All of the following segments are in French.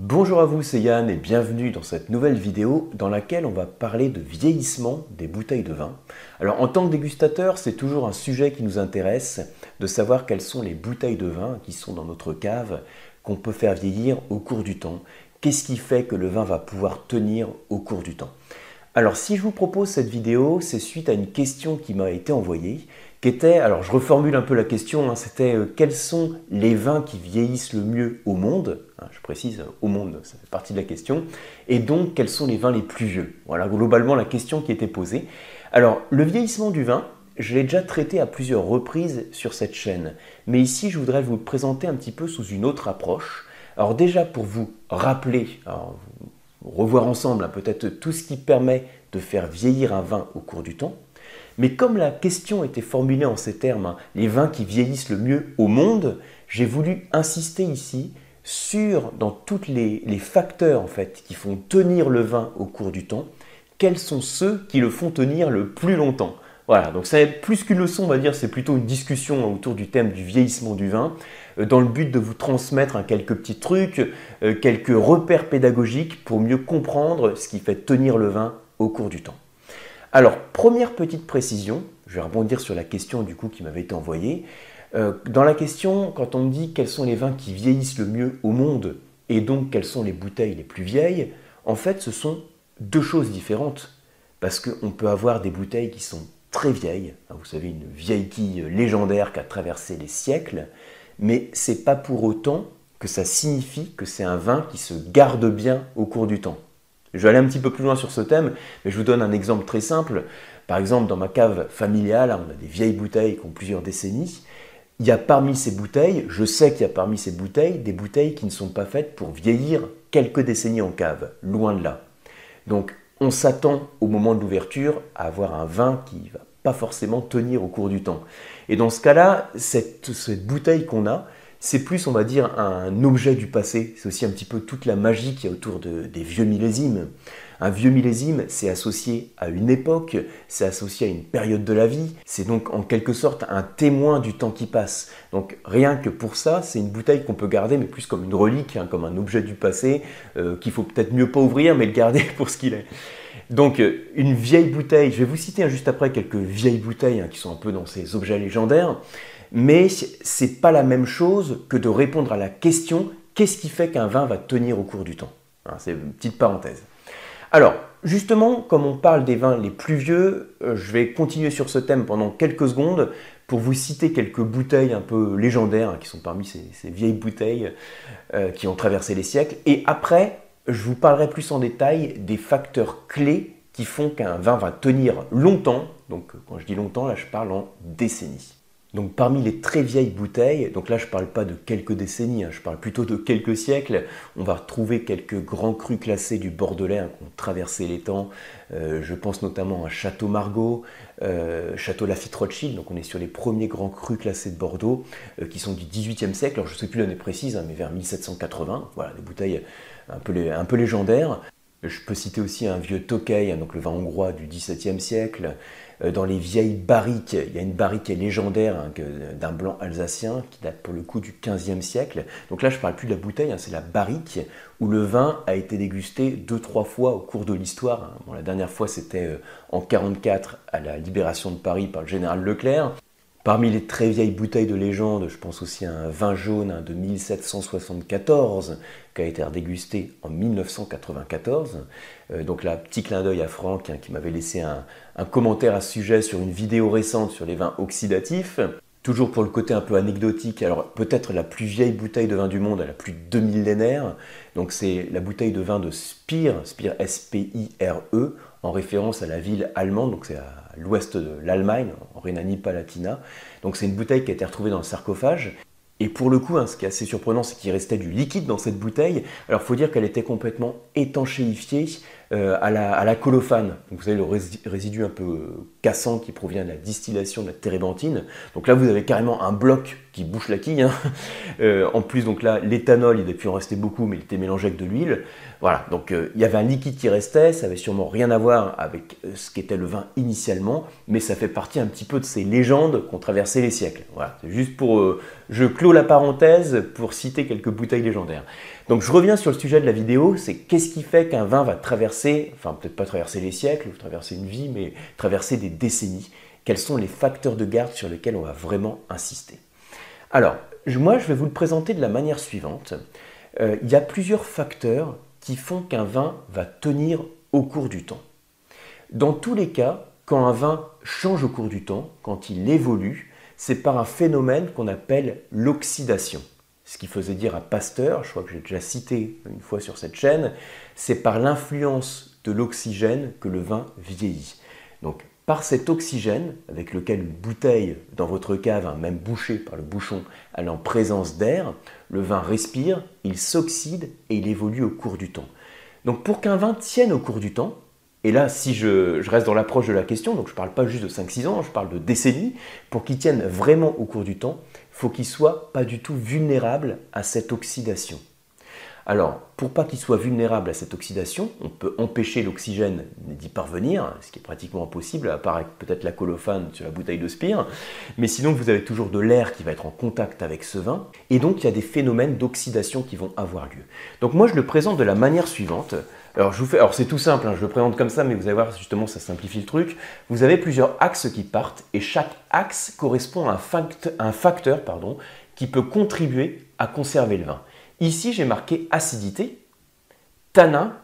Bonjour à vous, c'est Yann et bienvenue dans cette nouvelle vidéo dans laquelle on va parler de vieillissement des bouteilles de vin. Alors en tant que dégustateur, c'est toujours un sujet qui nous intéresse de savoir quelles sont les bouteilles de vin qui sont dans notre cave, qu'on peut faire vieillir au cours du temps. Qu'est-ce qui fait que le vin va pouvoir tenir au cours du temps? Alors si je vous propose cette vidéo, c'est suite à une question qui m'a été envoyée qui était, alors je reformule un peu la question, hein, c'était euh, quels sont les vins qui vieillissent le mieux au monde hein, Je précise, au monde, ça fait partie de la question. Et donc, quels sont les vins les plus vieux? Voilà globalement la question qui était posée. Alors, le vieillissement du vin, je l'ai déjà traité à plusieurs reprises sur cette chaîne. Mais ici, je voudrais vous le présenter un petit peu sous une autre approche. Alors déjà, pour vous rappeler, revoir ensemble hein, peut-être tout ce qui permet de faire vieillir un vin au cours du temps, mais comme la question était formulée en ces termes, hein, les vins qui vieillissent le mieux au monde, j'ai voulu insister ici sur, dans tous les, facteurs en fait, qui font tenir le vin au cours du temps, quels sont ceux qui le font tenir le plus longtemps. Voilà, donc c'est plus qu'une leçon, on va dire, c'est plutôt une discussion autour du thème du vieillissement du vin, dans le but de vous transmettre hein, quelques petits trucs, euh, quelques repères pédagogiques pour mieux comprendre ce qui fait tenir le vin au cours du temps. Alors, première petite précision, je vais rebondir sur la question du coup qui m'avait été envoyée. Euh, dans la question, quand on me dit quels sont les vins qui vieillissent le mieux au monde et donc quelles sont les bouteilles les plus vieilles, en fait ce sont deux choses différentes. Parce qu'on peut avoir des bouteilles qui sont très vieilles, hein, vous savez, une vieille quille légendaire qui a traversé les siècles, mais c'est pas pour autant que ça signifie que c'est un vin qui se garde bien au cours du temps. Je vais aller un petit peu plus loin sur ce thème, mais je vous donne un exemple très simple. Par exemple, dans ma cave familiale, on a des vieilles bouteilles qui ont plusieurs décennies. Il y a parmi ces bouteilles, je sais qu'il y a parmi ces bouteilles des bouteilles qui ne sont pas faites pour vieillir quelques décennies en cave, loin de là. Donc on s'attend au moment de l'ouverture à avoir un vin qui va forcément tenir au cours du temps. Et dans ce cas-là, cette, cette bouteille qu'on a, c'est plus, on va dire, un objet du passé. C'est aussi un petit peu toute la magie qu'il y a autour des vieux millésimes. Un vieux millésime, c'est associé à une époque, c'est associé à une période de la vie, c'est donc en quelque sorte un témoin du temps qui passe. Donc rien que pour ça, c'est une bouteille qu'on peut garder, mais plus comme une relique, hein, comme un objet du passé, euh, qu'il faut peut-être mieux pas ouvrir, mais le garder pour ce qu'il est. Donc euh, une vieille bouteille, je vais vous citer hein, juste après quelques vieilles bouteilles hein, qui sont un peu dans ces objets légendaires mais c'est pas la même chose que de répondre à la question qu'est-ce qui fait qu'un vin va tenir au cours du temps? Hein, C'est une petite parenthèse. Alors, justement, comme on parle des vins les plus vieux, euh, je vais continuer sur ce thème pendant quelques secondes pour vous citer quelques bouteilles un peu légendaires qui sont parmi ces, vieilles bouteilles euh, qui ont traversé les siècles. Et après, je vous parlerai plus en détail des facteurs clés qui font qu'un vin va tenir longtemps. Donc, quand je dis longtemps, là, je parle en décennies. Donc parmi les très vieilles bouteilles, donc là je ne parle pas de quelques décennies, hein, je parle plutôt de quelques siècles, on va retrouver quelques grands crus classés du Bordelais hein, qui ont traversé les temps. Euh, je pense notamment à Château Margaux, euh, Château Lafitte Rothschild, donc on est sur les premiers grands crus classés de Bordeaux euh, qui sont du XVIIIe siècle, alors je ne sais plus l'année précise, hein, mais vers 1780, voilà, des bouteilles un peu, légendaires. Je peux citer aussi un vieux Tokay, donc le vin hongrois du XVIIe siècle. Euh, dans les vieilles barriques, il y a une barrique légendaire hein, d'un blanc alsacien qui date pour le coup du XVe siècle. Donc là, je ne parle plus de la bouteille, hein, c'est la barrique où le vin a été dégusté deux, trois fois au cours de l'histoire. Hein. la dernière fois, c'était euh, en 44 à la libération de Paris par le général Leclerc. Parmi les très vieilles bouteilles de légende, je pense aussi à un vin jaune de 1774 qui a été dégusté en 1994. Euh, donc là, petit clin d'œil à Franck hein, qui m'avait laissé un, commentaire à ce sujet sur une vidéo récente sur les vins oxydatifs. Toujours pour le côté un peu anecdotique, alors peut-être la plus vieille bouteille de vin du monde, elle a plus de deux millénaires. Donc c'est la bouteille de vin de Spire, Spire S-P-I-R-E, en référence à la ville allemande, donc c'est à l'ouest de l'Allemagne, en Rhénanie-Palatinat. Donc c'est une bouteille qui a été retrouvée dans le sarcophage. Et pour le coup, hein, ce qui est assez surprenant, c'est qu'il restait du liquide dans cette bouteille. Alors il faut dire qu'elle était complètement étanchéifiée euh, à, la, colophane. Donc, vous avez le résidu un peu cassant qui provient de la distillation de la térébenthine. Donc là, vous avez carrément un bloc bouche la quille. Hein. Euh, en plus, donc là, l'éthanol, il devait plus en rester beaucoup, mais il était mélangé avec de l'huile. Voilà, donc euh, il y avait un liquide qui restait, ça avait sûrement rien à voir avec euh, ce qu'était le vin initialement, mais ça fait partie un petit peu de ces légendes qui ont traversé les siècles. Voilà, c'est juste pour... je clôt la parenthèse pour citer quelques bouteilles légendaires. Donc je reviens sur le sujet de la vidéo, c'est qu'est-ce qui fait qu'un vin va traverser, enfin peut-être pas traverser les siècles, ou traverser une vie, mais traverser des décennies? Quels sont les facteurs de garde sur lesquels on va vraiment insister? Alors, moi, je vais vous le présenter de la manière suivante. Euh, il y a plusieurs facteurs qui font qu'un vin va tenir au cours du temps. Dans tous les cas, quand un vin change au cours du temps, quand il évolue, c'est par un phénomène qu'on appelle l'oxydation. Ce qui faisait dire à Pasteur, je crois que j'ai déjà cité une fois sur cette chaîne, c'est par l'influence de l'oxygène que le vin vieillit. Donc par cet oxygène avec lequel une bouteille dans votre cave, même bouchée par le bouchon, elle est en présence d'air, le vin respire, il s'oxyde et il évolue au cours du temps. Donc pour qu'un vin tienne au cours du temps, et là si je, reste dans l'approche de la question, donc je ne parle pas juste de 5-6 ans, je parle de décennies, pour qu'il tienne vraiment au cours du temps, faut qu'il soit pas du tout vulnérable à cette oxydation. Alors, pour pas qu'il soit vulnérable à cette oxydation, on peut empêcher l'oxygène d'y parvenir, ce qui est pratiquement impossible, à part peut-être la colophane sur la bouteille de spire, mais sinon vous avez toujours de l'air qui va être en contact avec ce vin, et donc il y a des phénomènes d'oxydation qui vont avoir lieu. Donc moi je le présente de la manière suivante. Alors, je vous fais, alors c'est tout simple, hein, je le présente comme ça, mais vous allez voir, justement, ça simplifie le truc. Vous avez plusieurs axes qui partent, et chaque axe correspond à un, un facteur pardon, qui peut contribuer à conserver le vin. Ici, j'ai marqué acidité, tanin,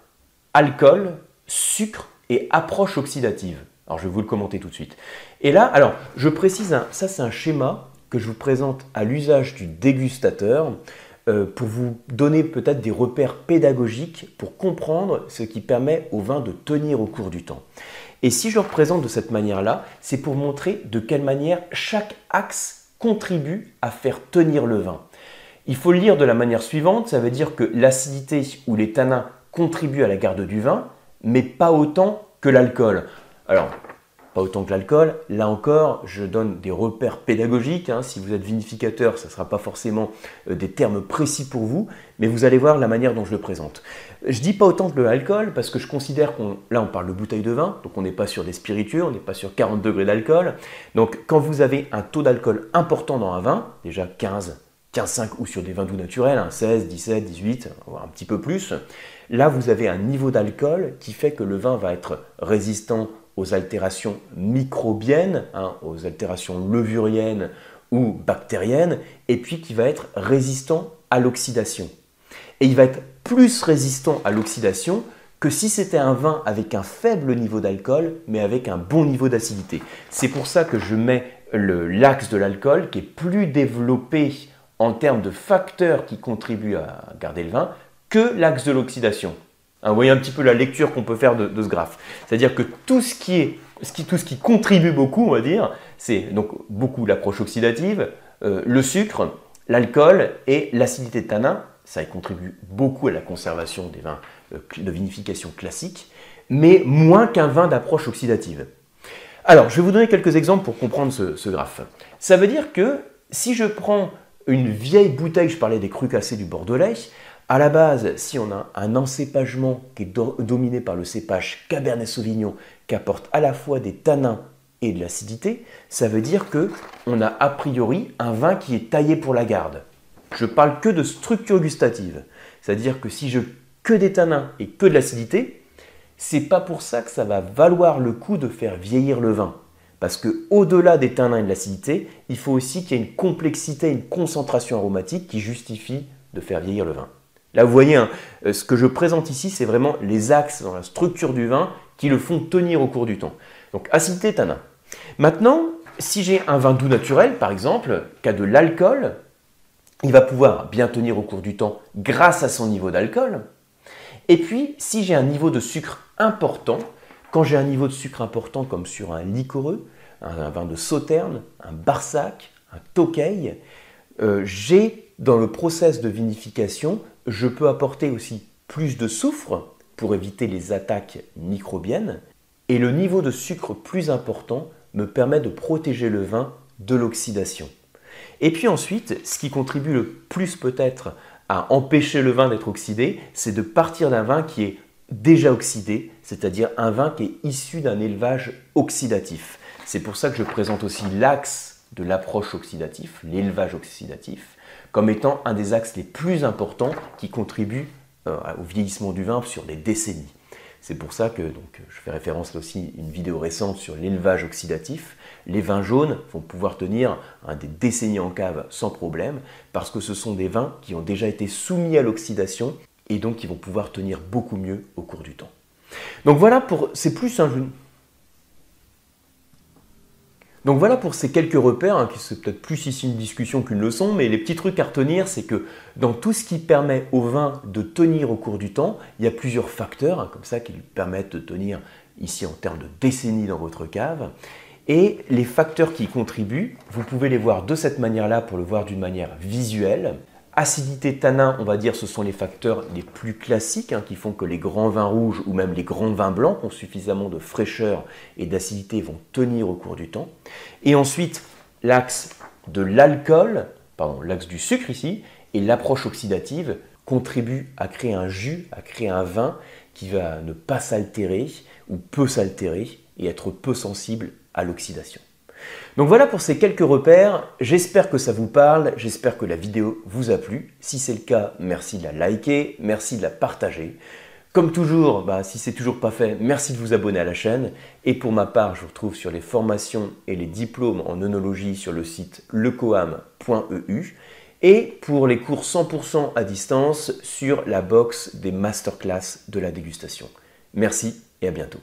alcool, sucre et approche oxydative. Alors, je vais vous le commenter tout de suite. Et là, alors, je précise, ça c'est un schéma que je vous présente à l'usage du dégustateur euh, pour vous donner peut-être des repères pédagogiques pour comprendre ce qui permet au vin de tenir au cours du temps. Et si je le représente de cette manière-là, c'est pour montrer de quelle manière chaque axe contribue à faire tenir le vin. Il faut le lire de la manière suivante, ça veut dire que l'acidité ou les tanins contribuent à la garde du vin, mais pas autant que l'alcool. Alors, pas autant que l'alcool. Là encore, je donne des repères pédagogiques. Hein. Si vous êtes vinificateur, ce ne sera pas forcément euh, des termes précis pour vous, mais vous allez voir la manière dont je le présente. Je dis pas autant que l'alcool parce que je considère qu'on, là on parle de bouteille de vin, donc on n'est pas sur des spiritueux, on n'est pas sur 40 degrés d'alcool. Donc quand vous avez un taux d'alcool important dans un vin, déjà 15, 15,5 ou sur des vins doux naturels, 16, 17, 18, voire un petit peu plus, là vous avez un niveau d'alcool qui fait que le vin va être résistant aux altérations microbiennes, hein, aux altérations levuriennes ou bactériennes, et puis qui va être résistant à l'oxydation. Et il va être plus résistant à l'oxydation que si c'était un vin avec un faible niveau d'alcool, mais avec un bon niveau d'acidité. C'est pour ça que je mets l'axe de l'alcool qui est plus développé en termes de facteurs qui contribuent à garder le vin que l'axe de l'oxydation. Hein, vous voyez un petit peu la lecture qu'on peut faire de, ce graphe. C'est-à-dire que tout ce qui est tout ce qui contribue beaucoup, on va dire, c'est donc beaucoup l'approche oxydative, euh, le sucre, l'alcool et l'acidité de tanin. Ça contribue beaucoup à la conservation des vins euh, de vinification classique, mais moins qu'un vin d'approche oxydative. Alors, je vais vous donner quelques exemples pour comprendre ce, ce graphe. Ça veut dire que si je prends une vieille bouteille, je parlais des crus cassés du Bordelais, à la base, si on a un encépagement qui est dominé par le cépage Cabernet Sauvignon, qui apporte à la fois des tanins et de l'acidité, ça veut dire que on a a priori un vin qui est taillé pour la garde. Je parle que de structure gustative, c'est-à-dire que si je que des tanins et que de l'acidité, c'est pas pour ça que ça va valoir le coup de faire vieillir le vin. Parce que au-delà des tanins et de l'acidité, il faut aussi qu'il y ait une complexité, une concentration aromatique qui justifie de faire vieillir le vin. Là, vous voyez, hein, euh, ce que je présente ici, c'est vraiment les axes dans la structure du vin qui le font tenir au cours du temps. Donc acidité, tanin. Maintenant, si j'ai un vin doux naturel, par exemple, qui a de l'alcool, il va pouvoir bien tenir au cours du temps grâce à son niveau d'alcool. Et puis, si j'ai un niveau de sucre important, quand j'ai un niveau de sucre important comme sur un liquoreux, un, vin de sauterne, un barsac, un tokay, euh, j'ai dans le process de vinification, je peux apporter aussi plus de soufre pour éviter les attaques microbiennes, et le niveau de sucre plus important me permet de protéger le vin de l'oxydation. Et puis ensuite, ce qui contribue le plus peut-être à empêcher le vin d'être oxydé, c'est de partir d'un vin qui est déjà oxydé, c'est-à-dire un vin qui est issu d'un élevage oxydatif. C'est pour ça que je présente aussi l'axe de l'approche oxydatif, l'élevage oxydatif, comme étant un des axes les plus importants qui contribuent euh, au vieillissement du vin sur des décennies. C'est pour ça que je fais référence aussi à une vidéo récente sur l'élevage oxydatif. Les vins jaunes vont pouvoir tenir des décennies en cave sans problème parce que ce sont des vins qui ont déjà été soumis à l'oxydation et donc qui vont pouvoir tenir beaucoup mieux au cours du temps. Donc voilà pour c'est plus un donc voilà pour ces quelques repères, hein, qui c'est peut-être plus ici une discussion qu'une leçon, mais les petits trucs à retenir, c'est que dans tout ce qui permet au vin de tenir au cours du temps, il y a plusieurs facteurs, hein, comme ça, qui lui permettent de tenir ici en termes de décennies dans votre cave. Et les facteurs qui y contribuent, vous pouvez les voir de cette manière-là pour le voir d'une manière visuelle. Acidité, tanin, on va dire, ce sont les facteurs les plus classiques hein, qui font que les grands vins rouges ou même les grands vins blancs ont suffisamment de fraîcheur et d'acidité vont tenir au cours du temps. Et ensuite, l'axe de l'alcool, pardon, l'axe du sucre ici, et l'approche oxydative contribuent à créer un jus, à créer un vin qui va ne pas s'altérer ou peu s'altérer et être peu sensible à l'oxydation. Donc voilà pour ces quelques repères, j'espère que ça vous parle, j'espère que la vidéo vous a plu. Si c'est le cas, merci de la liker, merci de la partager. Comme toujours, bah, si c'est toujours pas fait, merci de vous abonner à la chaîne. Et pour ma part, je vous retrouve sur les formations et les diplômes en œnologie sur le site lecoam.eu et pour les cours 100% à distance sur la box des masterclass de la dégustation. Merci et à bientôt.